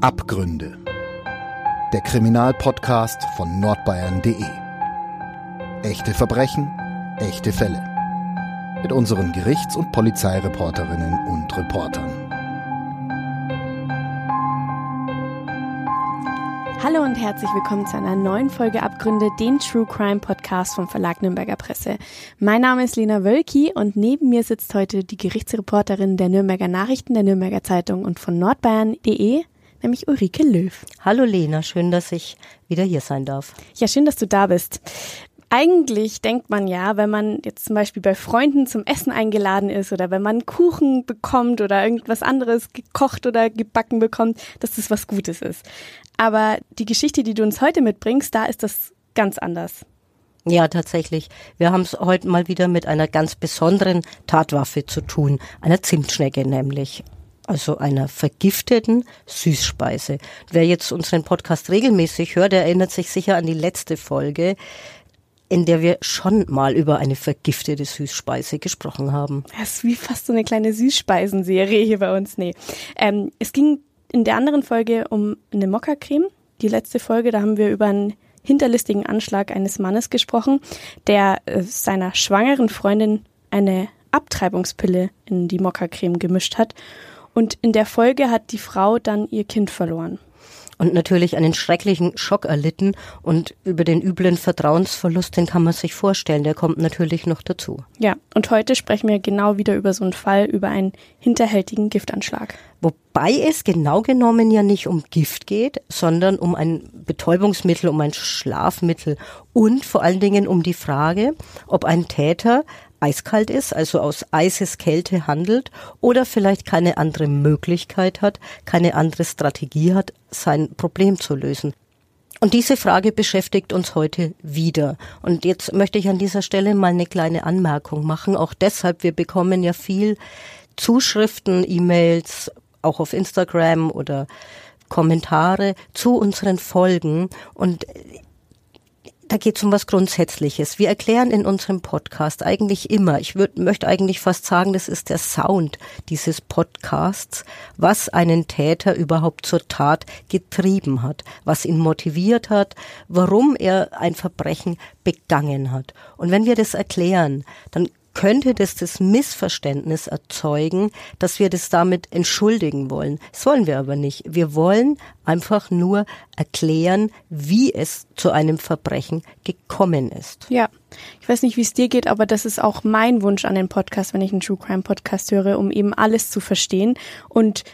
Abgründe. Der Kriminalpodcast von nordbayern.de. Echte Verbrechen, echte Fälle. Mit unseren Gerichts- und Polizeireporterinnen und Reportern. Hallo und herzlich willkommen zu einer neuen Folge Abgründe, den True Crime Podcast vom Verlag Nürnberger Presse. Mein Name ist Lena Wölki und neben mir sitzt heute die Gerichtsreporterin der Nürnberger Nachrichten, der Nürnberger Zeitung und von nordbayern.de, nämlich Ulrike Löw. Hallo Lena, schön, dass ich wieder hier sein darf. Ja, schön, dass du da bist. Eigentlich denkt man ja, wenn man jetzt zum Beispiel bei Freunden zum Essen eingeladen ist oder wenn man Kuchen bekommt oder irgendwas anderes gekocht oder gebacken bekommt, dass das was Gutes ist. Aber die Geschichte, die du uns heute mitbringst, da ist das ganz anders. Ja, tatsächlich. Wir haben es heute mal wieder mit einer ganz besonderen Tatwaffe zu tun, einer Zimtschnecke nämlich. Also einer vergifteten Süßspeise. Wer jetzt unseren Podcast regelmäßig hört, der erinnert sich sicher an die letzte Folge in der wir schon mal über eine vergiftete Süßspeise gesprochen haben. Das ist wie fast so eine kleine Süßspeisenserie hier bei uns. Nee. Ähm, es ging in der anderen Folge um eine Mokka-Creme. Die letzte Folge, da haben wir über einen hinterlistigen Anschlag eines Mannes gesprochen, der äh, seiner schwangeren Freundin eine Abtreibungspille in die Mokka-Creme gemischt hat. Und in der Folge hat die Frau dann ihr Kind verloren und natürlich einen schrecklichen Schock erlitten und über den üblen Vertrauensverlust, den kann man sich vorstellen, der kommt natürlich noch dazu. Ja, und heute sprechen wir genau wieder über so einen Fall, über einen hinterhältigen Giftanschlag. Wobei es genau genommen ja nicht um Gift geht, sondern um ein Betäubungsmittel, um ein Schlafmittel und vor allen Dingen um die Frage, ob ein Täter eiskalt ist, also aus Eiseskälte handelt oder vielleicht keine andere Möglichkeit hat, keine andere Strategie hat, sein Problem zu lösen. Und diese Frage beschäftigt uns heute wieder. Und jetzt möchte ich an dieser Stelle mal eine kleine Anmerkung machen. Auch deshalb, wir bekommen ja viel Zuschriften, E-Mails, auch auf Instagram oder Kommentare zu unseren Folgen. Und da geht es um was Grundsätzliches. Wir erklären in unserem Podcast eigentlich immer, ich würd, möchte eigentlich fast sagen, das ist der Sound dieses Podcasts, was einen Täter überhaupt zur Tat getrieben hat, was ihn motiviert hat, warum er ein Verbrechen begangen hat. Und wenn wir das erklären, dann könnte das das Missverständnis erzeugen, dass wir das damit entschuldigen wollen. Das wollen wir aber nicht. Wir wollen einfach nur erklären, wie es zu einem Verbrechen gekommen ist. Ja, ich weiß nicht, wie es dir geht, aber das ist auch mein Wunsch an den Podcast, wenn ich einen True Crime Podcast höre, um eben alles zu verstehen und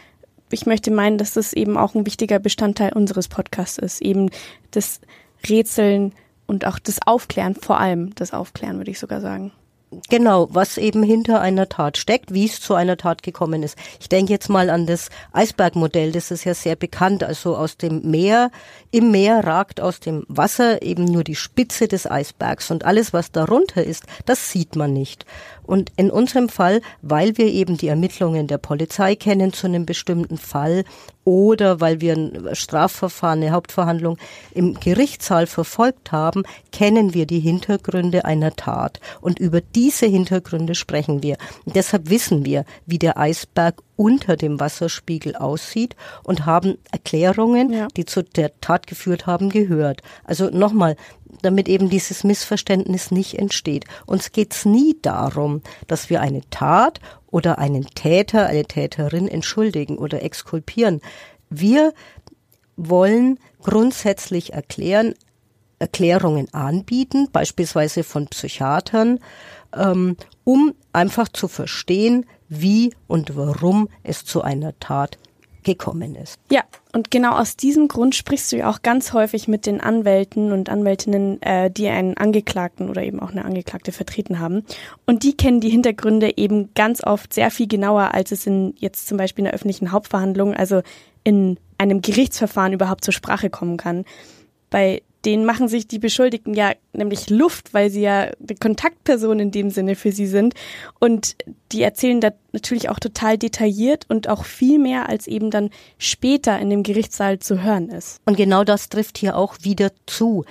ich möchte meinen, dass das eben auch ein wichtiger Bestandteil unseres Podcasts ist, eben das Rätseln und auch das Aufklären, vor allem das Aufklären, würde ich sogar sagen. Genau, was eben hinter einer Tat steckt, wie es zu einer Tat gekommen ist. Ich denke jetzt mal an das Eisbergmodell, das ist ja sehr bekannt. Also aus dem Meer, im Meer ragt aus dem Wasser eben nur die Spitze des Eisbergs und alles, was darunter ist, das sieht man nicht. Und in unserem Fall, weil wir eben die Ermittlungen der Polizei kennen zu einem bestimmten Fall oder weil wir ein Strafverfahren, eine Hauptverhandlung im Gerichtssaal verfolgt haben, kennen wir die Hintergründe einer Tat. Und über diese Hintergründe sprechen wir. Und deshalb wissen wir, wie der Eisberg unter dem Wasserspiegel aussieht und haben Erklärungen, ja. die zu der Tat geführt haben, gehört. Also nochmal, damit eben dieses Missverständnis nicht entsteht. Uns geht's nie darum, dass wir eine Tat oder einen Täter, eine Täterin entschuldigen oder exkulpieren. Wir wollen grundsätzlich erklären, Erklärungen anbieten, beispielsweise von Psychiatern, ähm, um einfach zu verstehen, wie und warum es zu einer Tat gekommen ist. Ja, und genau aus diesem Grund sprichst du ja auch ganz häufig mit den Anwälten und Anwältinnen, äh, die einen Angeklagten oder eben auch eine Angeklagte vertreten haben. Und die kennen die Hintergründe eben ganz oft sehr viel genauer, als es in jetzt zum Beispiel in der öffentlichen Hauptverhandlung, also in einem Gerichtsverfahren überhaupt zur Sprache kommen kann. Bei denen machen sich die Beschuldigten ja nämlich Luft, weil sie ja die Kontaktperson in dem Sinne für sie sind. Und die erzählen da natürlich auch total detailliert und auch viel mehr, als eben dann später in dem Gerichtssaal zu hören ist. Und genau das trifft hier auch wieder zu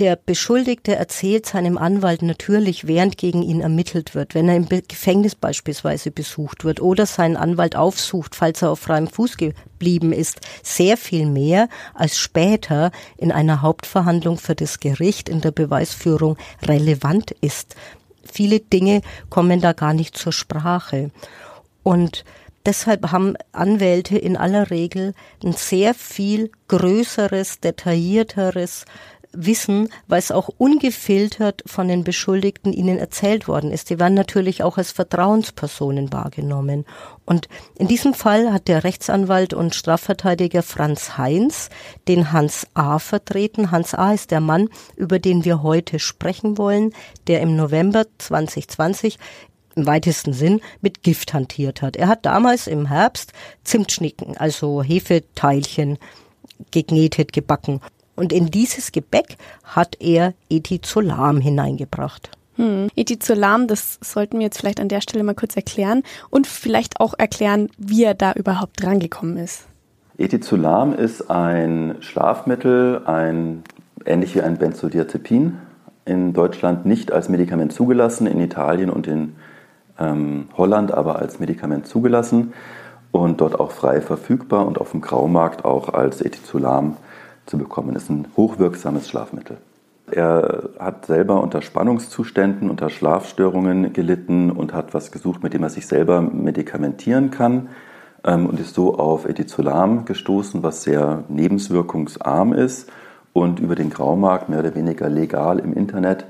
der Beschuldigte erzählt seinem Anwalt natürlich, während gegen ihn ermittelt wird, wenn er im Gefängnis beispielsweise besucht wird oder seinen Anwalt aufsucht, falls er auf freiem Fuß geblieben ist, sehr viel mehr als später in einer Hauptverhandlung für das Gericht in der Beweisführung relevant ist. Viele Dinge kommen da gar nicht zur Sprache. Und Deshalb haben Anwälte in aller Regel ein sehr viel größeres, detaillierteres wissen, es auch ungefiltert von den Beschuldigten ihnen erzählt worden ist. Die werden natürlich auch als Vertrauenspersonen wahrgenommen. Und in diesem Fall hat der Rechtsanwalt und Strafverteidiger Franz Heinz den Hans A. vertreten. Hans A. ist der Mann, über den wir heute sprechen wollen, der im November 2020 im weitesten Sinn mit Gift hantiert hat. Er hat damals im Herbst Zimtschnicken, also Hefeteilchen, gegnetet, gebacken und in dieses Gebäck hat er Ethizolam hineingebracht. Hm. Ethizolam, das sollten wir jetzt vielleicht an der Stelle mal kurz erklären und vielleicht auch erklären, wie er da überhaupt drangekommen ist. Ethizolam ist ein Schlafmittel, ein, ähnlich wie ein Benzodiazepin, in Deutschland nicht als Medikament zugelassen, in Italien und in ähm, Holland aber als Medikament zugelassen und dort auch frei verfügbar und auf dem Graumarkt auch als Ethizolam zu bekommen. Das ist ein hochwirksames Schlafmittel. Er hat selber unter Spannungszuständen, unter Schlafstörungen gelitten und hat was gesucht, mit dem er sich selber medikamentieren kann ähm, und ist so auf Ethizolam gestoßen, was sehr nebenswirkungsarm ist und über den Graumarkt mehr oder weniger legal im Internet,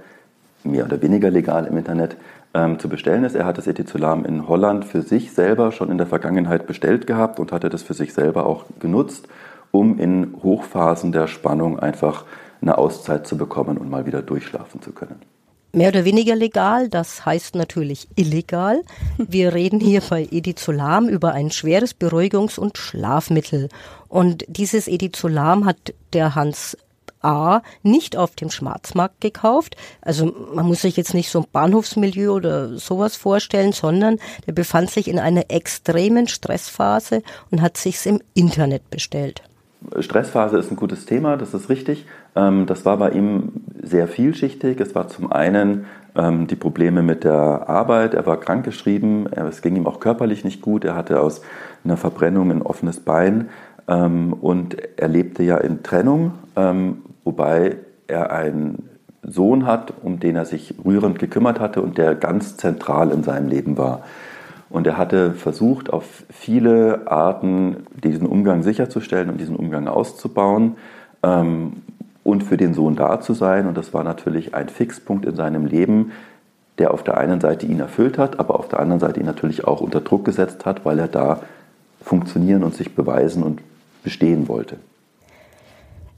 mehr oder weniger legal im Internet ähm, zu bestellen ist. Er hat das Ethizolam in Holland für sich selber schon in der Vergangenheit bestellt gehabt und hatte das für sich selber auch genutzt um in Hochphasen der Spannung einfach eine Auszeit zu bekommen und mal wieder durchschlafen zu können. Mehr oder weniger legal, das heißt natürlich illegal. Wir reden hier bei Edizolam über ein schweres Beruhigungs- und Schlafmittel. Und dieses Edizolam hat der Hans A nicht auf dem Schwarzmarkt gekauft. Also man muss sich jetzt nicht so ein Bahnhofsmilieu oder sowas vorstellen, sondern der befand sich in einer extremen Stressphase und hat sich's im Internet bestellt. Stressphase ist ein gutes Thema, das ist richtig. Ähm, das war bei ihm sehr vielschichtig. Es war zum einen ähm, die Probleme mit der Arbeit, er war krankgeschrieben, es ging ihm auch körperlich nicht gut, er hatte aus einer Verbrennung ein offenes Bein ähm, und er lebte ja in Trennung, wobei er einen Sohn hat, um den er sich rührend gekümmert hatte und der ganz zentral in seinem Leben war. Und er hatte versucht, auf viele Arten diesen Umgang sicherzustellen und diesen Umgang auszubauen ähm, und für den Sohn da zu sein. Und das war natürlich ein Fixpunkt in seinem Leben, der auf der einen Seite ihn erfüllt hat, aber auf der anderen Seite ihn natürlich auch unter Druck gesetzt hat, weil er da funktionieren und sich beweisen und bestehen wollte.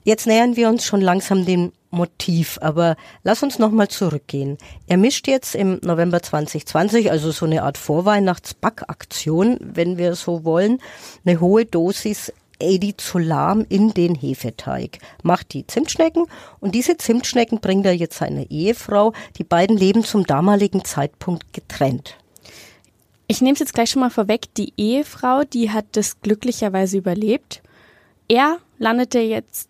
Jetzt nähern wir uns schon langsam dem Motiv, aber lass uns nochmal zurückgehen. Er mischt jetzt im November 2020, also so eine Art Vorweihnachtsbackaktion, wenn wir so wollen, eine hohe Dosis Edizolam in den Hefeteig, macht die Zimtschnecken und diese Zimtschnecken bringt er jetzt seiner Ehefrau. Die beiden leben zum damaligen Zeitpunkt getrennt. Ich nehme es jetzt gleich schon mal vorweg. Die Ehefrau, die hat das glücklicherweise überlebt. Er landete jetzt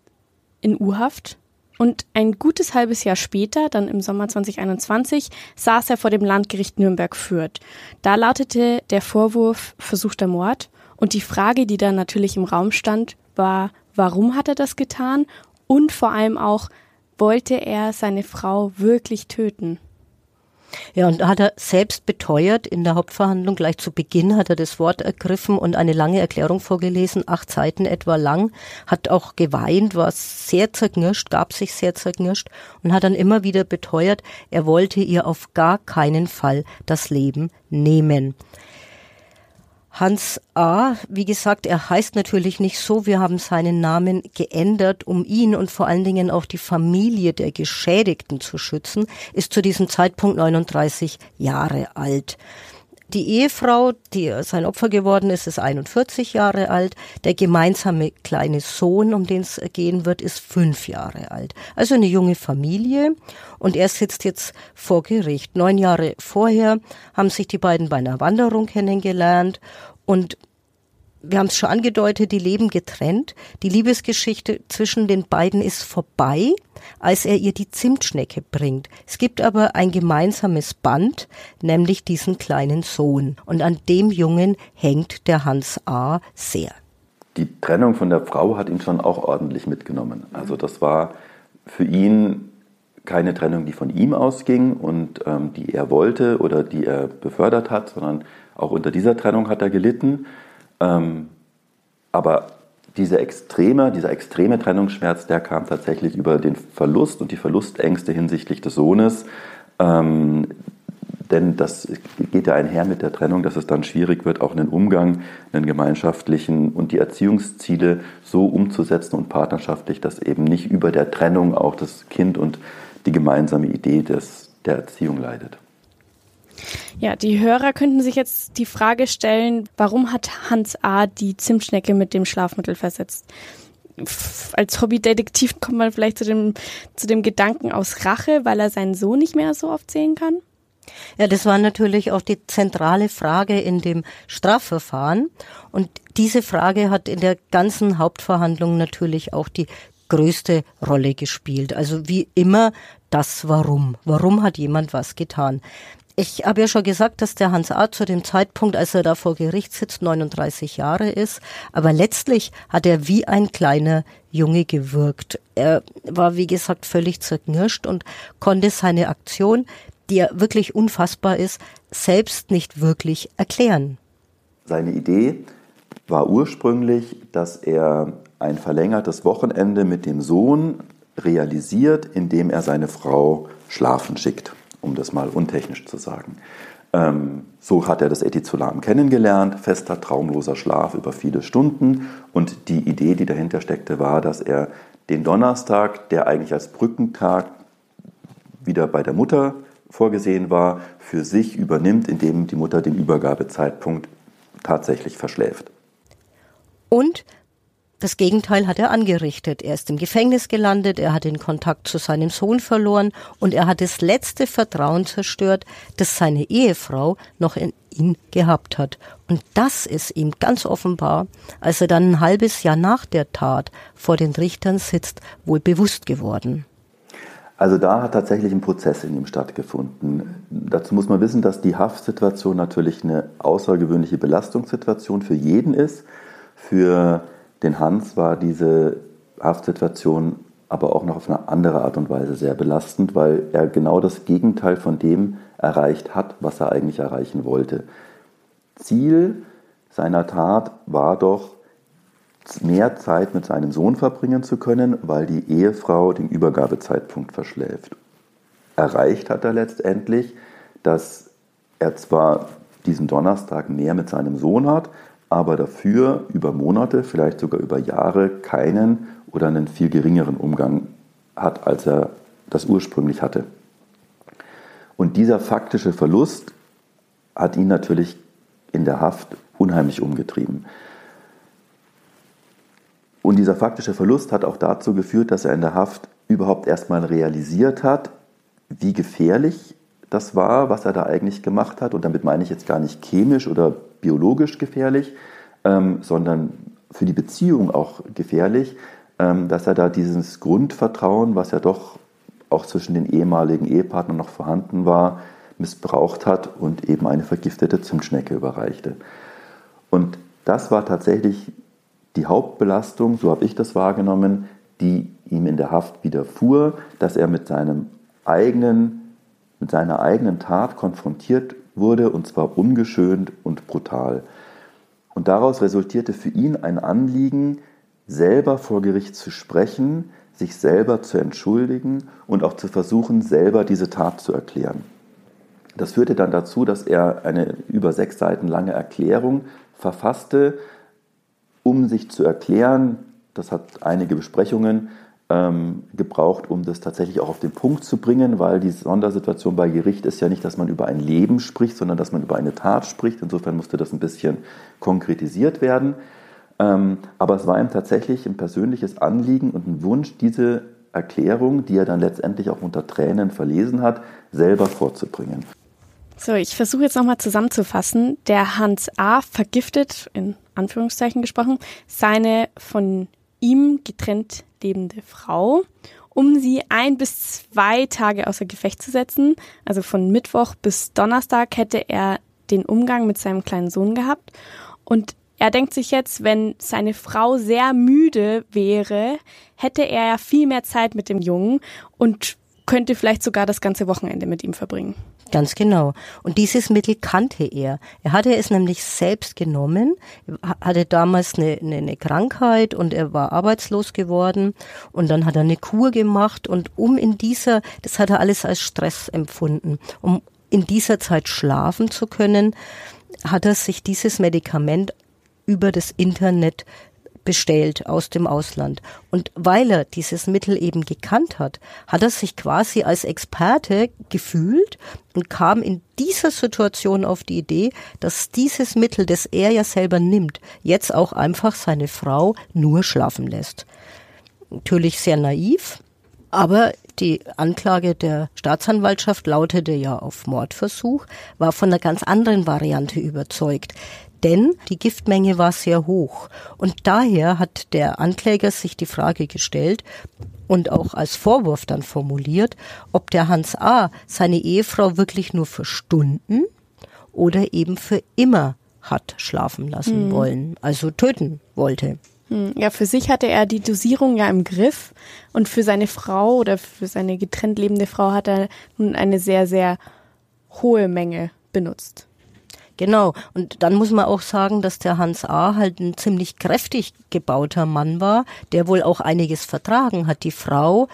in U-Haft und ein gutes halbes Jahr später, dann im Sommer 2021, saß er vor dem Landgericht Nürnberg-Fürth. Da lautete der Vorwurf versuchter Mord und die Frage, die da natürlich im Raum stand, war, warum hat er das getan und vor allem auch, wollte er seine Frau wirklich töten? Ja, und hat er selbst beteuert in der Hauptverhandlung, gleich zu Beginn hat er das Wort ergriffen und eine lange Erklärung vorgelesen, acht Seiten etwa lang, hat auch geweint, war sehr zerknirscht, gab sich sehr zerknirscht und hat dann immer wieder beteuert, er wollte ihr auf gar keinen Fall das Leben nehmen. Hans A., wie gesagt, er heißt natürlich nicht so. Wir haben seinen Namen geändert, um ihn und vor allen Dingen auch die Familie der Geschädigten zu schützen, ist zu diesem Zeitpunkt 39 Jahre alt. Die Ehefrau, die sein Opfer geworden ist, ist 41 Jahre alt. Der gemeinsame kleine Sohn, um den es gehen wird, ist fünf Jahre alt. Also eine junge Familie. Und er sitzt jetzt vor Gericht. Neun Jahre vorher haben sich die beiden bei einer Wanderung kennengelernt. Und wir haben es schon angedeutet, die leben getrennt. Die Liebesgeschichte zwischen den beiden ist vorbei, als er ihr die Zimtschnecke bringt. Es gibt aber ein gemeinsames Band, nämlich diesen kleinen Sohn. Und an dem Jungen hängt der Hans A. sehr. Die Trennung von der Frau hat ihn schon auch ordentlich mitgenommen. Also das war für ihn keine Trennung, die von ihm ausging und ähm, die er wollte oder die er befördert hat, sondern auch unter dieser Trennung hat er gelitten. Ähm, aber diese extreme, dieser extreme Trennungsschmerz, der kam tatsächlich über den Verlust und die Verlustängste hinsichtlich des Sohnes. Ähm, denn das geht ja einher mit der Trennung, dass es dann schwierig wird, auch einen Umgang, einen gemeinschaftlichen und die Erziehungsziele so umzusetzen und partnerschaftlich, dass eben nicht über der Trennung auch das Kind und die gemeinsame Idee des, der Erziehung leidet. Ja, die Hörer könnten sich jetzt die Frage stellen, warum hat Hans A. die Zimtschnecke mit dem Schlafmittel versetzt? Als Hobbydetektiv kommt man vielleicht zu dem, zu dem Gedanken aus Rache, weil er seinen Sohn nicht mehr so oft sehen kann? Ja, das war natürlich auch die zentrale Frage in dem Strafverfahren. Und diese Frage hat in der ganzen Hauptverhandlung natürlich auch die größte Rolle gespielt. Also wie immer das Warum. Warum hat jemand was getan? Ich habe ja schon gesagt, dass der Hans A. zu dem Zeitpunkt, als er da vor Gericht sitzt, 39 Jahre ist. Aber letztlich hat er wie ein kleiner Junge gewirkt. Er war, wie gesagt, völlig zerknirscht und konnte seine Aktion, die ja wirklich unfassbar ist, selbst nicht wirklich erklären. Seine Idee war ursprünglich, dass er ein verlängertes Wochenende mit dem Sohn realisiert, indem er seine Frau schlafen schickt um das mal untechnisch zu sagen. Ähm, so hat er das Etizolam kennengelernt, fester, traumloser Schlaf über viele Stunden. Und die Idee, die dahinter steckte, war, dass er den Donnerstag, der eigentlich als Brückentag wieder bei der Mutter vorgesehen war, für sich übernimmt, indem die Mutter den Übergabezeitpunkt tatsächlich verschläft. Und das Gegenteil hat er angerichtet. Er ist im Gefängnis gelandet, er hat den Kontakt zu seinem Sohn verloren und er hat das letzte Vertrauen zerstört, das seine Ehefrau noch in ihn gehabt hat. Und das ist ihm ganz offenbar, als er dann ein halbes Jahr nach der Tat vor den Richtern sitzt, wohl bewusst geworden. Also da hat tatsächlich ein Prozess in ihm stattgefunden. Dazu muss man wissen, dass die Haftsituation natürlich eine außergewöhnliche Belastungssituation für jeden ist. Für den Hans war diese Haftsituation aber auch noch auf eine andere Art und Weise sehr belastend, weil er genau das Gegenteil von dem erreicht hat, was er eigentlich erreichen wollte. Ziel seiner Tat war doch, mehr Zeit mit seinem Sohn verbringen zu können, weil die Ehefrau den Übergabezeitpunkt verschläft. Erreicht hat er letztendlich, dass er zwar diesen Donnerstag mehr mit seinem Sohn hat, aber dafür über Monate, vielleicht sogar über Jahre keinen oder einen viel geringeren Umgang hat, als er das ursprünglich hatte. Und dieser faktische Verlust hat ihn natürlich in der Haft unheimlich umgetrieben. Und dieser faktische Verlust hat auch dazu geführt, dass er in der Haft überhaupt erstmal realisiert hat, wie gefährlich das war, was er da eigentlich gemacht hat. Und damit meine ich jetzt gar nicht chemisch oder biologisch gefährlich, ähm, sondern für die Beziehung auch gefährlich, ähm, dass er da dieses Grundvertrauen, was ja doch auch zwischen den ehemaligen Ehepartnern noch vorhanden war, missbraucht hat und eben eine vergiftete Zimtschnecke überreichte. Und das war tatsächlich die Hauptbelastung, so habe ich das wahrgenommen, die ihm in der Haft widerfuhr, dass er mit seinem eigenen, mit seiner eigenen Tat konfrontiert wurde und zwar ungeschönt und brutal. Und daraus resultierte für ihn ein Anliegen, selber vor Gericht zu sprechen, sich selber zu entschuldigen und auch zu versuchen, selber diese Tat zu erklären. Das führte dann dazu, dass er eine über sechs Seiten lange Erklärung verfasste, um sich zu erklären. Das hat einige Besprechungen ähm, gebraucht, um das tatsächlich auch auf den Punkt zu bringen, weil die Sondersituation bei Gericht ist ja nicht, dass man über ein Leben spricht, sondern dass man über eine Tat spricht. Insofern musste das ein bisschen konkretisiert werden. Ähm, aber es war ihm tatsächlich ein persönliches Anliegen und ein Wunsch, diese Erklärung, die er dann letztendlich auch unter Tränen verlesen hat, selber vorzubringen. So, ich versuche jetzt nochmal zusammenzufassen. Der Hans A. vergiftet, in Anführungszeichen gesprochen, seine von ihm getrennt lebende Frau, um sie ein bis zwei Tage außer Gefecht zu setzen. Also von Mittwoch bis Donnerstag hätte er den Umgang mit seinem kleinen Sohn gehabt. Und er denkt sich jetzt, wenn seine Frau sehr müde wäre, hätte er ja viel mehr Zeit mit dem Jungen und könnte vielleicht sogar das ganze Wochenende mit ihm verbringen. Ganz genau. Und dieses Mittel kannte er. Er hatte es nämlich selbst genommen, hatte damals eine, eine, eine, Krankheit und er war arbeitslos geworden und dann hat er eine Kur gemacht und um in dieser, das hat er alles als Stress empfunden, um in dieser Zeit schlafen zu können, hat er sich dieses Medikament über das Internet bestellt aus dem Ausland. Und weil er dieses Mittel eben gekannt hat, hat er sich quasi als Experte gefühlt und kam in dieser Situation auf die Idee, dass dieses Mittel, das er ja selber nimmt, jetzt auch einfach seine Frau nur schlafen lässt. Natürlich sehr naiv, aber die Anklage der Staatsanwaltschaft lautete ja auf Mordversuch, war von einer ganz anderen Variante überzeugt denn die Giftmenge war sehr hoch. Und daher hat der Ankläger sich die Frage gestellt und auch als Vorwurf dann formuliert, ob der Hans A. seine Ehefrau wirklich nur für Stunden oder eben für immer hat schlafen lassen mhm. wollen, also töten wollte. Hm, ja, für sich hatte er die Dosierung ja im Griff und für seine Frau oder für seine getrennt lebende Frau hat er nun eine sehr, sehr hohe Menge benutzt. Genau. Und dann muss man auch sagen, dass der Hans A. halt ein ziemlich kräftig gebauter Mann war, der wohl auch einiges vertragen hat. Die Frau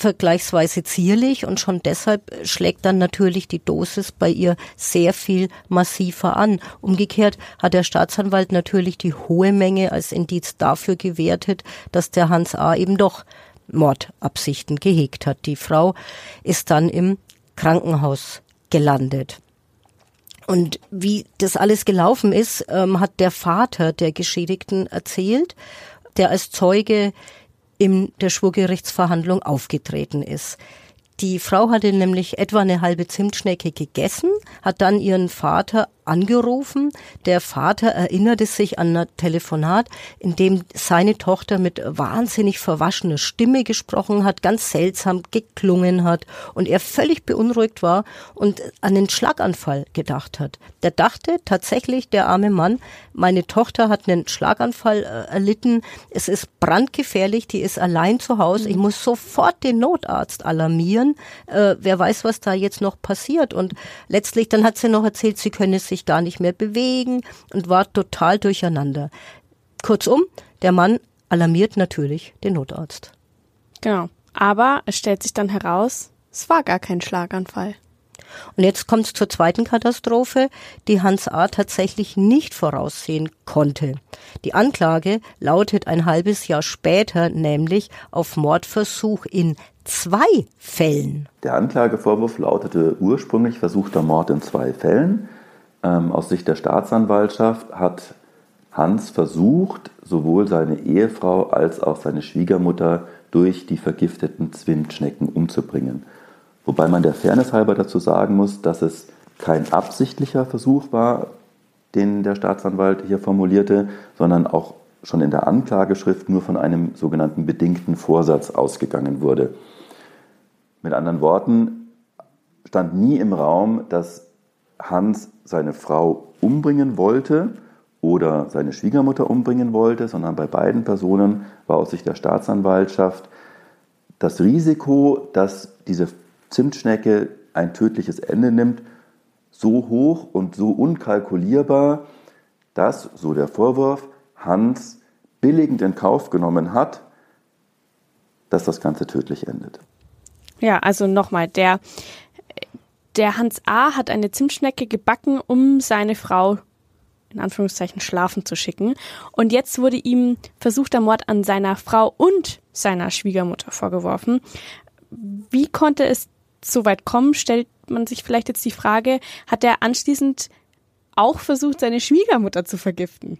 vergleichsweise zierlich und schon deshalb schlägt dann natürlich die Dosis bei ihr sehr viel massiver an. Umgekehrt hat der Staatsanwalt natürlich die hohe Menge als Indiz dafür gewertet, dass der Hans A. eben doch Mordabsichten gehegt hat. Die Frau ist dann im Krankenhaus gelandet. Und wie das alles gelaufen ist, ähm, hat der Vater der Geschädigten erzählt, der als Zeuge in der Schwurgerichtsverhandlung aufgetreten ist. Die Frau hatte nämlich etwa eine halbe Zimtschnecke gegessen, hat dann ihren Vater angerufen. Der Vater erinnerte sich an ein Telefonat, in dem seine Tochter mit wahnsinnig verwaschener Stimme gesprochen hat, ganz seltsam geklungen hat und er völlig beunruhigt war und an den Schlaganfall gedacht hat. Der dachte tatsächlich, der arme Mann, meine Tochter hat einen Schlaganfall äh, erlitten, es ist brandgefährlich, die ist allein zu Hause, ich muss sofort den Notarzt alarmieren, äh, wer weiß, was da jetzt noch passiert. Und letztlich, dann hat sie noch erzählt, sie könne sich sich gar nicht mehr bewegen und war total durcheinander. Kurzum, der Mann alarmiert natürlich den Notarzt. Genau. Aber es stellt sich dann heraus, es war gar kein Schlaganfall. Und jetzt kommt es zur zweiten Katastrophe, die Hans A. tatsächlich nicht voraussehen konnte. Die Anklage lautet ein halbes Jahr später nämlich auf Mordversuch in zwei Fällen. Der Anklagevorwurf lautete ursprünglich versuchter Mord in zwei Fällen. Ähm, aus Sicht der Staatsanwaltschaft hat Hans versucht, sowohl seine Ehefrau als auch seine Schwiegermutter durch die vergifteten Zimtschnecken umzubringen. Wobei man der Fairness halber dazu sagen muss, dass es kein absichtlicher Versuch war, den der Staatsanwalt hier formulierte, sondern auch schon in der Anklageschrift nur von einem sogenannten bedingten Vorsatz ausgegangen wurde. Mit anderen Worten stand nie im Raum, dass Hans seine Frau umbringen wollte oder seine Schwiegermutter umbringen wollte, sondern bei beiden Personen war aus Sicht der Staatsanwaltschaft das Risiko, dass diese Zimtschnecke ein tödliches Ende nimmt, so hoch und so unkalkulierbar, dass, so der Vorwurf, Hans billigend in Kauf genommen hat, dass das Ganze tödlich endet. Ja, also nochmal, der der Hans A. hat eine Zimtschnecke gebacken, um seine Frau in Anführungszeichen schlafen zu schicken. Und jetzt wurde ihm versuchter Mord an seiner Frau und seiner Schwiegermutter vorgeworfen. Wie konnte es so weit kommen, stellt man sich vielleicht jetzt die Frage, hat er anschließend auch versucht, seine Schwiegermutter zu vergiften?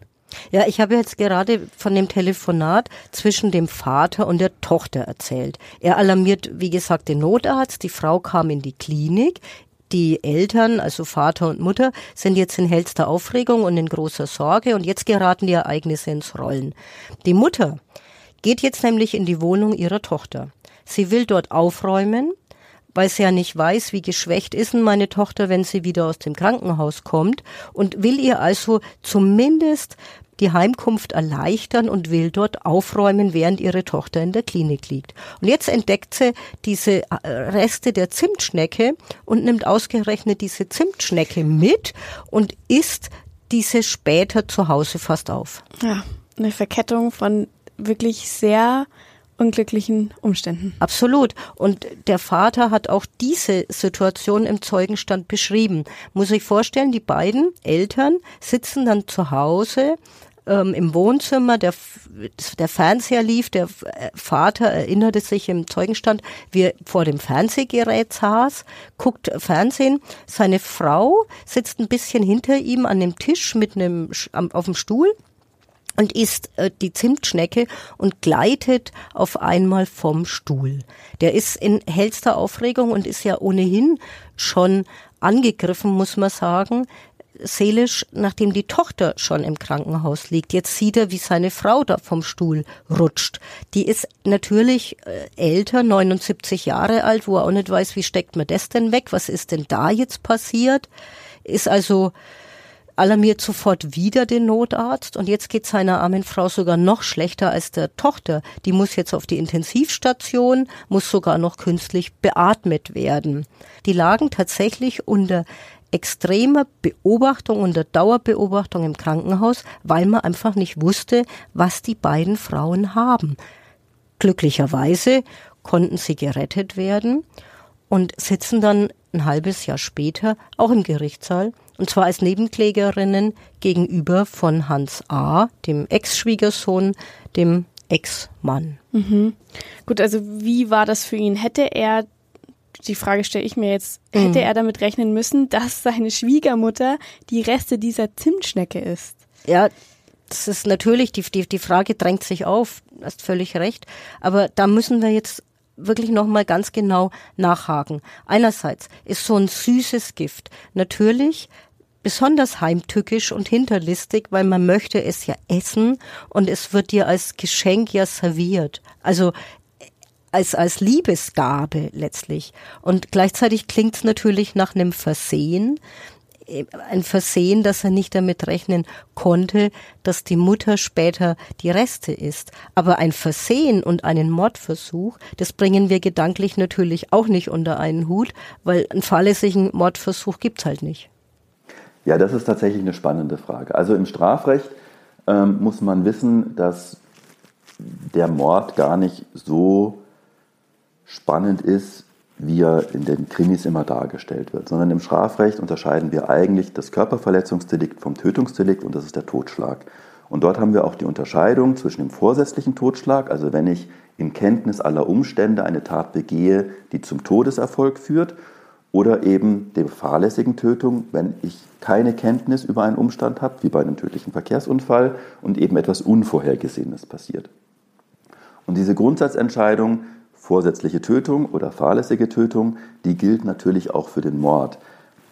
Ja, ich habe jetzt gerade von dem Telefonat zwischen dem Vater und der Tochter erzählt. Er alarmiert, wie gesagt, den Notarzt. Die Frau kam in die Klinik. Die Eltern, also Vater und Mutter, sind jetzt in hellster Aufregung und in großer Sorge und jetzt geraten die Ereignisse ins Rollen. Die Mutter geht jetzt nämlich in die Wohnung ihrer Tochter. Sie will dort aufräumen, weil sie ja nicht weiß, wie geschwächt ist denn meine Tochter, wenn sie wieder aus dem Krankenhaus kommt und will ihr also zumindest die Heimkunft erleichtern und will dort aufräumen, während ihre Tochter in der Klinik liegt. Und jetzt entdeckt sie diese äh, Reste der Zimtschnecke und nimmt ausgerechnet diese Zimtschnecke mit und isst diese später zu Hause fast auf. Ja, eine Verkettung von wirklich sehr unglücklichen Umständen. Absolut. Und der Vater hat auch diese Situation im Zeugenstand beschrieben. Muss ich vorstellen, die beiden Eltern sitzen dann zu Hause ähm, im Wohnzimmer, der, der Fernseher lief, der Vater erinnerte sich im Zeugenstand, wie er vor dem Fernsehgerät saß, guckt Fernsehen. Seine Frau sitzt ein bisschen hinter ihm an dem Tisch mit einem, auf dem Stuhl und isst äh, die Zimtschnecke und gleitet auf einmal vom Stuhl. Der ist in hellster Aufregung und ist ja ohnehin schon angegriffen, muss man sagen, seelisch, nachdem die Tochter schon im Krankenhaus liegt. Jetzt sieht er, wie seine Frau da vom Stuhl rutscht. Die ist natürlich äh, älter, 79 Jahre alt, wo er auch nicht weiß, wie steckt man das denn weg? Was ist denn da jetzt passiert? Ist also alarmiert sofort wieder den Notarzt und jetzt geht seiner armen Frau sogar noch schlechter als der Tochter. Die muss jetzt auf die Intensivstation, muss sogar noch künstlich beatmet werden. Die lagen tatsächlich unter extremer Beobachtung, unter Dauerbeobachtung im Krankenhaus, weil man einfach nicht wusste, was die beiden Frauen haben. Glücklicherweise konnten sie gerettet werden und sitzen dann ein halbes Jahr später auch im Gerichtssaal und zwar als Nebenklägerinnen gegenüber von Hans A., dem Ex-Schwiegersohn, dem Ex-Mann. Mhm. Gut, also wie war das für ihn? Hätte er die Frage stelle ich mir jetzt, hätte mhm. er damit rechnen müssen, dass seine Schwiegermutter die Reste dieser Zimtschnecke isst? Ja, das ist natürlich, die, die, die Frage drängt sich auf, hast völlig recht. Aber da müssen wir jetzt wirklich nochmal ganz genau nachhaken. Einerseits ist so ein süßes Gift natürlich besonders heimtückisch und hinterlistig, weil man möchte es ja essen und es wird dir als Geschenk ja serviert. Also als, als Liebesgabe letztlich. Und gleichzeitig klingt es natürlich nach einem Versehen, ein Versehen, dass er nicht damit rechnen konnte, dass die Mutter später die Reste ist. Aber ein Versehen und einen Mordversuch, das bringen wir gedanklich natürlich auch nicht unter einen Hut, weil einen fahrlässigen Mordversuch gibt's halt nicht. Ja, das ist tatsächlich eine spannende Frage. Also im Strafrecht ähm, muss man wissen, dass der Mord gar nicht so spannend ist, wie er in den Krimis immer dargestellt wird, sondern im Strafrecht unterscheiden wir eigentlich das Körperverletzungsdelikt vom Tötungsdelikt und das ist der Totschlag. Und dort haben wir auch die Unterscheidung zwischen dem vorsätzlichen Totschlag, also wenn ich in Kenntnis aller Umstände eine Tat begehe, die zum Todeserfolg führt, oder eben der fahrlässigen Tötung, wenn ich keine Kenntnis über einen Umstand habe, wie bei einem tödlichen Verkehrsunfall und eben etwas Unvorhergesehenes passiert. Und diese Grundsatzentscheidung vorsätzliche Tötung oder fahrlässige Tötung, die gilt natürlich auch für den Mord.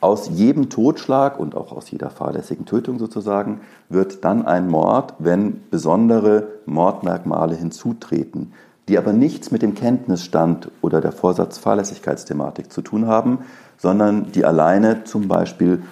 Aus jedem Totschlag und auch aus jeder fahrlässigen Tötung sozusagen wird dann ein Mord, wenn besondere Mordmerkmale hinzutreten, die aber nichts mit dem Kenntnisstand oder der Vorsatzfahrlässigkeitsthematik zu tun haben, sondern die alleine zum Beispiel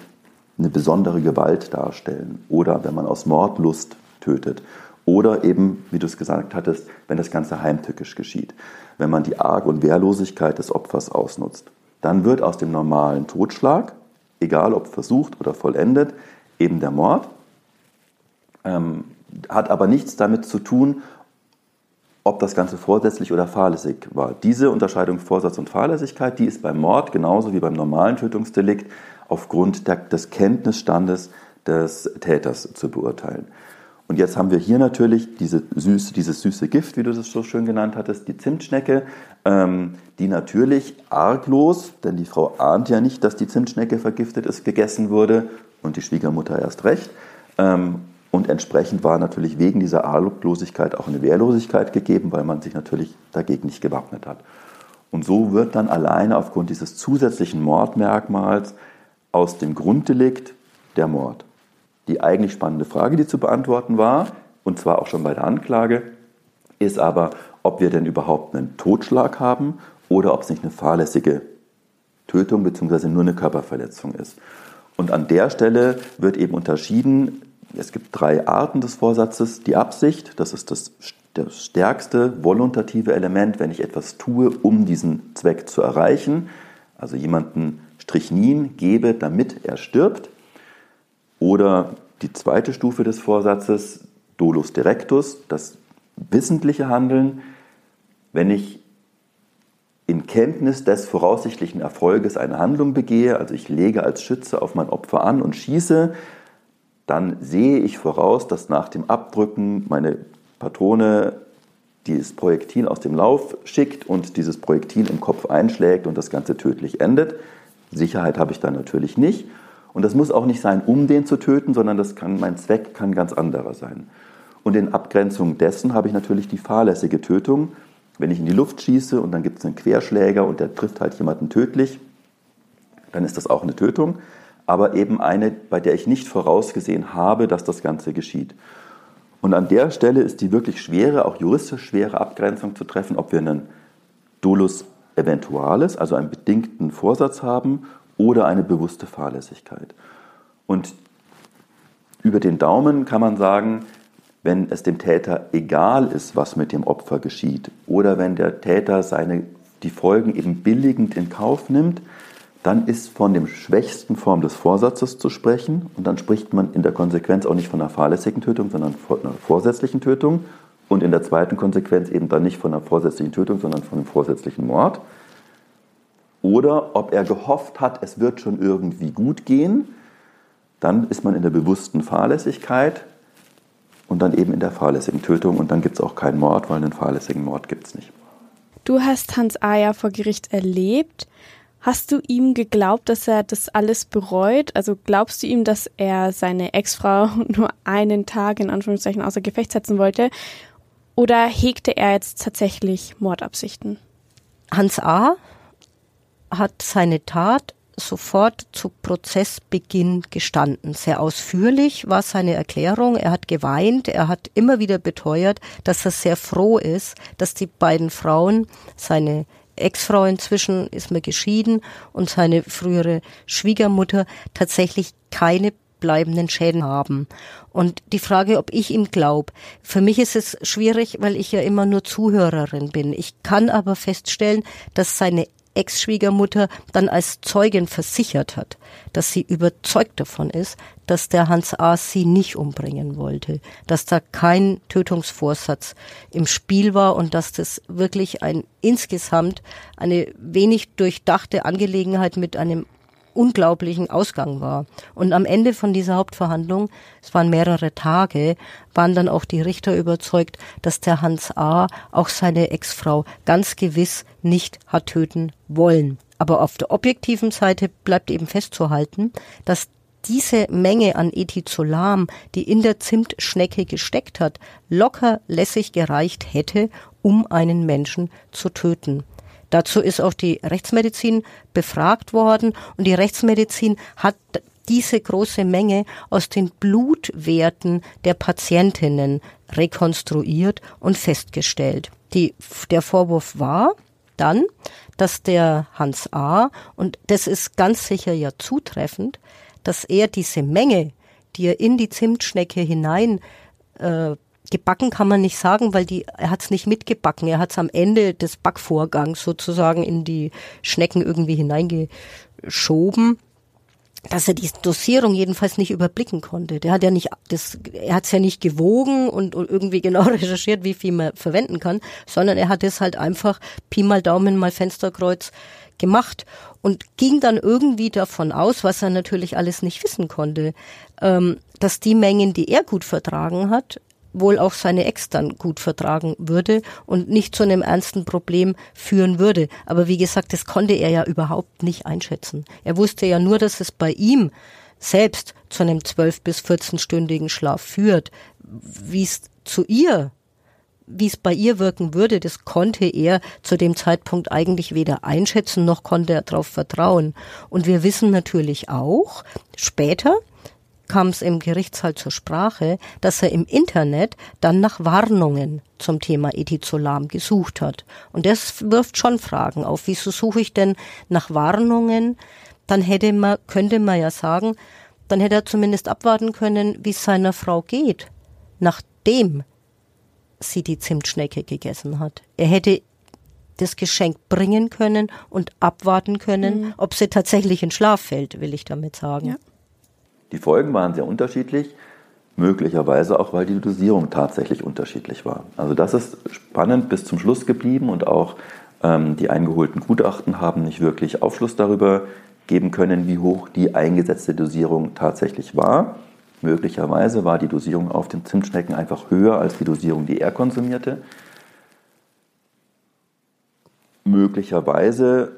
eine besondere Gewalt darstellen oder wenn man aus Mordlust tötet oder eben, wie du es gesagt hattest, wenn das Ganze heimtückisch geschieht wenn man die Arg- und Wehrlosigkeit des Opfers ausnutzt. Dann wird aus dem normalen Totschlag, egal ob versucht oder vollendet, eben der Mord, ähm, hat aber nichts damit zu tun, ob das Ganze vorsätzlich oder fahrlässig war. Diese Unterscheidung Vorsatz und Fahrlässigkeit, die ist beim Mord genauso wie beim normalen Tötungsdelikt aufgrund der, des Kenntnisstandes des Täters zu beurteilen. Und jetzt haben wir hier natürlich diese süße, dieses süße Gift, wie du das so schön genannt hattest, die Zimtschnecke, ähm, die natürlich arglos, denn die Frau ahnt ja nicht, dass die Zimtschnecke vergiftet ist, gegessen wurde und die Schwiegermutter erst recht. Ähm, und entsprechend war natürlich wegen dieser Arglosigkeit auch eine Wehrlosigkeit gegeben, weil man sich natürlich dagegen nicht gewappnet hat. Und so wird dann alleine aufgrund dieses zusätzlichen Mordmerkmals aus dem Grunddelikt der Mord. Die eigentlich spannende Frage, die zu beantworten war, und zwar auch schon bei der Anklage, ist aber, ob wir denn überhaupt einen Totschlag haben oder ob es nicht eine fahrlässige Tötung bzw. nur eine Körperverletzung ist. Und an der Stelle wird eben unterschieden, es gibt drei Arten des Vorsatzes. Die Absicht, das ist das, stärkste volontative Element, wenn ich etwas tue, um diesen Zweck zu erreichen. Also jemanden Strichnin gebe, damit er stirbt. Oder die zweite Stufe des Vorsatzes, Dolus Directus, das wissentliche Handeln, wenn ich in Kenntnis des voraussichtlichen Erfolges eine Handlung begehe, also ich lege als Schütze auf mein Opfer an und schieße, dann sehe ich voraus, dass nach dem Abdrücken meine Patrone dieses Projektil aus dem Lauf schickt und dieses Projektil im Kopf einschlägt und das Ganze tödlich endet. Sicherheit habe ich dann natürlich nicht. Und das muss auch nicht sein, um den zu töten, sondern das kann, mein Zweck kann ganz anderer sein. Und in Abgrenzung dessen habe ich natürlich die fahrlässige Tötung. Wenn ich in die Luft schieße und dann gibt es einen Querschläger und der trifft halt jemanden tödlich, dann ist das auch eine Tötung, aber eben eine, bei der ich nicht vorausgesehen habe, dass das Ganze geschieht. Und an der Stelle ist die wirklich schwere, auch juristisch schwere Abgrenzung zu treffen, ob wir einen Dolus eventualis, also einen bedingten Vorsatz haben, oder eine bewusste Fahrlässigkeit. Und über den Daumen kann man sagen, wenn es dem Täter egal ist, was mit dem Opfer geschieht, oder wenn der Täter seine, die Folgen eben billigend in Kauf nimmt, dann ist von dem schwächsten Form des Vorsatzes zu sprechen. Und dann spricht man in der Konsequenz auch nicht von einer fahrlässigen Tötung, sondern von einer vorsätzlichen Tötung. Und in der zweiten Konsequenz eben dann nicht von einer vorsätzlichen Tötung, sondern von einem vorsätzlichen Mord. Oder ob er gehofft hat, es wird schon irgendwie gut gehen, dann ist man in der bewussten Fahrlässigkeit und dann eben in der fahrlässigen Tötung und dann gibt es auch keinen Mord, weil einen fahrlässigen Mord gibt es nicht. Du hast Hans A. ja vor Gericht erlebt. Hast du ihm geglaubt, dass er das alles bereut? Also glaubst du ihm, dass er seine Ex-Frau nur einen Tag in Anführungszeichen außer Gefecht setzen wollte? Oder hegte er jetzt tatsächlich Mordabsichten? Hans A. hat seine Tat sofort zu Prozessbeginn gestanden. Sehr ausführlich war seine Erklärung. Er hat geweint. Er hat immer wieder beteuert, dass er sehr froh ist, dass die beiden Frauen, seine Ex-Frau inzwischen ist mir geschieden und seine frühere Schwiegermutter tatsächlich keine bleibenden Schäden haben. Und die Frage, ob ich ihm glaube, für mich ist es schwierig, weil ich ja immer nur Zuhörerin bin. Ich kann aber feststellen, dass seine Ex-Schwiegermutter dann als Zeugin versichert hat, dass sie überzeugt davon ist, dass der Hans A. sie nicht umbringen wollte, dass da kein Tötungsvorsatz im Spiel war und dass das wirklich ein insgesamt eine wenig durchdachte Angelegenheit mit einem unglaublichen Ausgang war. Und am Ende von dieser Hauptverhandlung, es waren mehrere Tage, waren dann auch die Richter überzeugt, dass der Hans A. auch seine Ex-Frau ganz gewiss nicht hat töten wollen. Aber auf der objektiven Seite bleibt eben festzuhalten, dass diese Menge an Ethizolam, die in der Zimtschnecke gesteckt hat, locker lässig gereicht hätte, um einen Menschen zu töten. Dazu ist auch die Rechtsmedizin befragt worden und die Rechtsmedizin hat diese große Menge aus den Blutwerten der Patientinnen rekonstruiert und festgestellt. Die, der Vorwurf war dann, dass der Hans A., und das ist ganz sicher ja zutreffend, dass er diese Menge, die er in die Zimtschnecke hinein äh, gebacken kann man nicht sagen, weil die, er hat es nicht mitgebacken. Er hat es am Ende des Backvorgangs sozusagen in die Schnecken irgendwie hineingeschoben dass er die Dosierung jedenfalls nicht überblicken konnte. Der hat ja nicht, das, er hat es ja nicht gewogen und, irgendwie genau recherchiert, wie viel man verwenden kann, sondern er hat es halt einfach Pi mal Daumen mal Fensterkreuz gemacht und ging dann irgendwie davon aus, was er natürlich alles nicht wissen konnte, ähm, dass die Mengen, die er gut vertragen hat, wohl auch seine Ex dann gut vertragen würde und nicht zu einem ernsten Problem führen würde. Aber wie gesagt, das konnte er ja überhaupt nicht einschätzen. Er wusste ja nur, dass es bei ihm selbst zu einem 12 bis 14-stündigen Schlaf führt. Wie es zu ihr wie es bei ihr wirken würde, das konnte er zu dem Zeitpunkt eigentlich weder einschätzen, noch konnte er darauf vertrauen. Und wir wissen natürlich auch, später, kam es im Gerichtssaal zur Sprache, dass er im Internet dann nach Warnungen zum Thema Ethizolam gesucht hat. Und das wirft schon Fragen auf. Wieso suche ich denn nach Warnungen? Dann hätte man, könnte man ja sagen, dann hätte er zumindest abwarten können, wie es seiner Frau geht, nachdem sie die Zimtschnecke gegessen hat. Er hätte das Geschenk bringen können und abwarten können, mhm. ob sie tatsächlich in Schlaf fällt, will ich damit sagen. Ja. Die Folgen waren sehr unterschiedlich, möglicherweise auch, weil die Dosierung tatsächlich unterschiedlich war. Also das ist spannend bis zum Schluss geblieben und auch ähm, die eingeholten Gutachten haben nicht wirklich Aufschluss darüber geben können, wie hoch die eingesetzte Dosierung tatsächlich war. Möglicherweise war die Dosierung auf den Zimtschnecken einfach höher als die Dosierung, die er konsumierte. Möglicherweise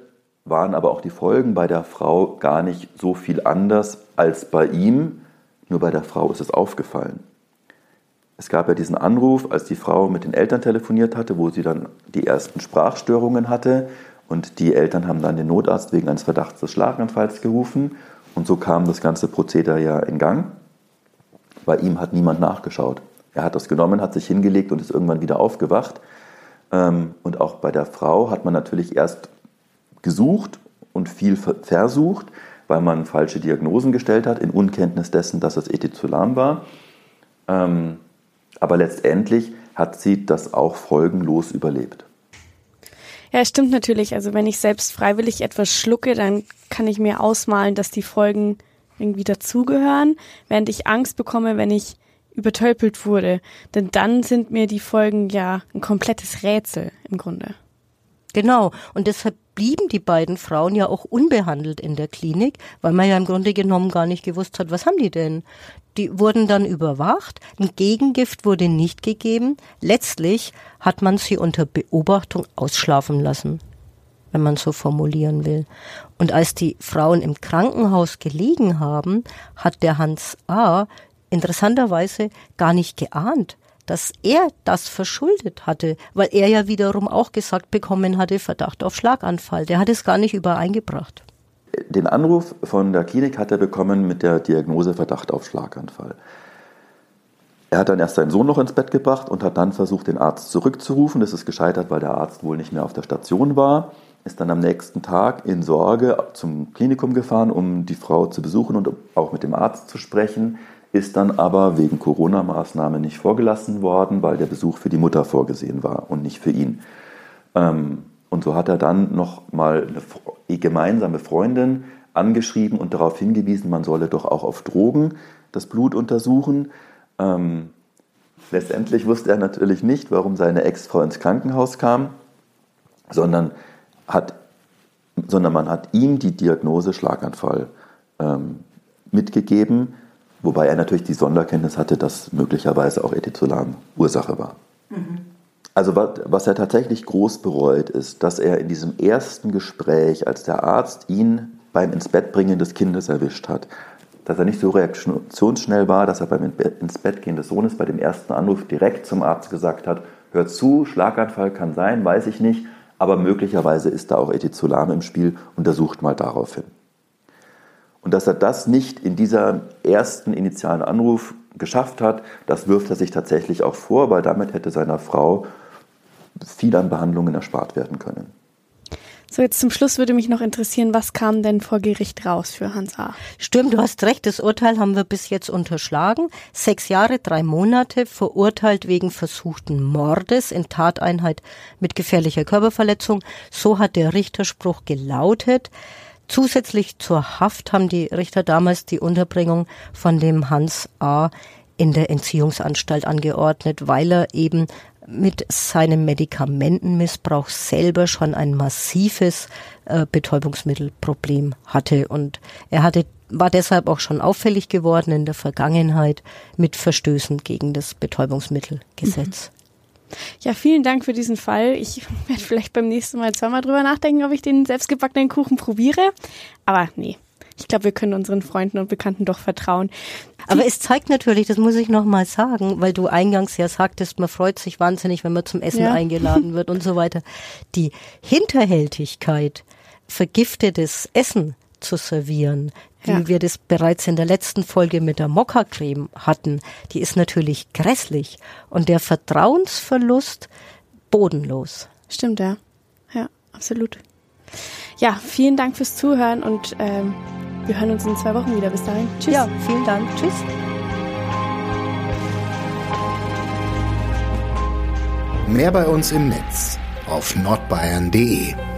waren aber auch die Folgen bei der Frau gar nicht so viel anders als bei ihm, nur bei der Frau ist es aufgefallen. Es gab ja diesen Anruf, als die Frau mit den Eltern telefoniert hatte, wo sie dann die ersten Sprachstörungen hatte und die Eltern haben dann den Notarzt wegen eines Verdachts des Schlaganfalls gerufen und so kam das ganze Prozedere ja in Gang. Bei ihm hat niemand nachgeschaut. Er hat das genommen, hat sich hingelegt und ist irgendwann wieder aufgewacht. Ähm, und auch bei der Frau hat man natürlich erst gesucht und viel versucht, weil man falsche Diagnosen gestellt hat, in Unkenntnis dessen, dass es Ethizolam war. Ähm, aber letztendlich hat sie das auch folgenlos überlebt. Ja, stimmt natürlich. Also wenn ich selbst freiwillig etwas schlucke, dann kann ich mir ausmalen, dass die Folgen irgendwie dazugehören, während ich Angst bekomme, wenn ich übertölpelt wurde. Denn dann sind mir die Folgen ja ein komplettes Rätsel im Grunde. Genau. Und deshalb blieben die beiden Frauen ja auch unbehandelt in der Klinik, weil man ja im Grunde genommen gar nicht gewusst hat, was haben die denn? Die wurden dann überwacht, ein Gegengift wurde nicht gegeben. Letztlich hat man sie unter Beobachtung ausschlafen lassen, wenn man so formulieren will. Und als die Frauen im Krankenhaus gelegen haben, hat der Hans A. interessanterweise gar nicht geahnt, dass er das verschuldet hatte, weil er ja wiederum auch gesagt bekommen hatte, Verdacht auf Schlaganfall. Der hat es gar nicht übereingebracht. Den Anruf von der Klinik hat er bekommen mit der Diagnose Verdacht auf Schlaganfall. Er hat dann erst seinen Sohn noch ins Bett gebracht und hat dann versucht, den Arzt zurückzurufen. Das ist gescheitert, weil der Arzt wohl nicht mehr auf der Station war. Ist dann am nächsten Tag in Sorge zum Klinikum gefahren, um die Frau zu besuchen und auch mit dem Arzt zu sprechen ist dann aber wegen Corona-Maßnahmen nicht vorgelassen worden, weil der Besuch für die Mutter vorgesehen war und nicht für ihn. Ähm, und so hat er dann noch mal eine gemeinsame Freundin angeschrieben und darauf hingewiesen, man solle doch auch auf Drogen das Blut untersuchen. Ähm, letztendlich wusste er natürlich nicht, warum seine Ex-Frau ins Krankenhaus kam, sondern, hat, sondern man hat ihm die Diagnose Schlaganfall ähm, mitgegeben Wobei er natürlich die Sonderkenntnis hatte, dass möglicherweise auch Ethizolam Ursache war. Mhm. Also was er tatsächlich groß bereut, ist, dass er in diesem ersten Gespräch, als der Arzt ihn beim ins Bett bringen des Kindes erwischt hat, dass er nicht so reaktionsschnell war, dass er beim ins Bett gehen des Sohnes bei dem ersten Anruf direkt zum Arzt gesagt hat, hör zu, Schlaganfall kann sein, weiß ich nicht, aber möglicherweise ist da auch Ethizolam im Spiel, untersucht mal darauf hin. Und dass er das nicht in dieser ersten initialen Anruf geschafft hat, das wirft er sich tatsächlich auch vor, weil damit hätte seiner Frau viel an Behandlungen erspart werden können. So, jetzt zum Schluss würde mich noch interessieren, was kam denn vor Gericht raus für Hans A? Stimmt, du hast recht, das Urteil haben wir bis jetzt unterschlagen. Sechs Jahre, drei Monate, verurteilt wegen versuchten Mordes in Tateinheit mit gefährlicher Körperverletzung. So hat der Richterspruch gelautet. Zusätzlich zur Haft haben die Richter damals die Unterbringung von dem Hans A. in der Entziehungsanstalt angeordnet, weil er eben mit seinem Medikamentenmissbrauch selber schon ein massives äh, Betäubungsmittelproblem hatte und er hatte war deshalb auch schon auffällig geworden in der Vergangenheit mit Verstößen gegen das Betäubungsmittelgesetz. Mhm. Ja, vielen Dank für diesen Fall. Ich werde vielleicht beim nächsten Mal zweimal drüber nachdenken, ob ich den selbstgebackenen Kuchen probiere. Aber nee, ich glaube, wir können unseren Freunden und Bekannten doch vertrauen. Aber es zeigt natürlich, das muss ich nochmal sagen, weil du eingangs ja sagtest, man freut sich wahnsinnig, wenn man zum Essen ja. eingeladen wird und so weiter. Die Hinterhältigkeit, vergiftetes Essen zu servieren, wie ja. wir das bereits in der letzten Folge mit der Mokka-Creme hatten, die ist natürlich grässlich und der Vertrauensverlust bodenlos. Stimmt, ja. Ja, absolut. Ja, vielen Dank fürs Zuhören und ähm, wir hören uns in zwei Wochen wieder. Bis dahin. Tschüss. Ja, vielen Dank. Tschüss. Mehr bei uns im Netz auf nordbayern.de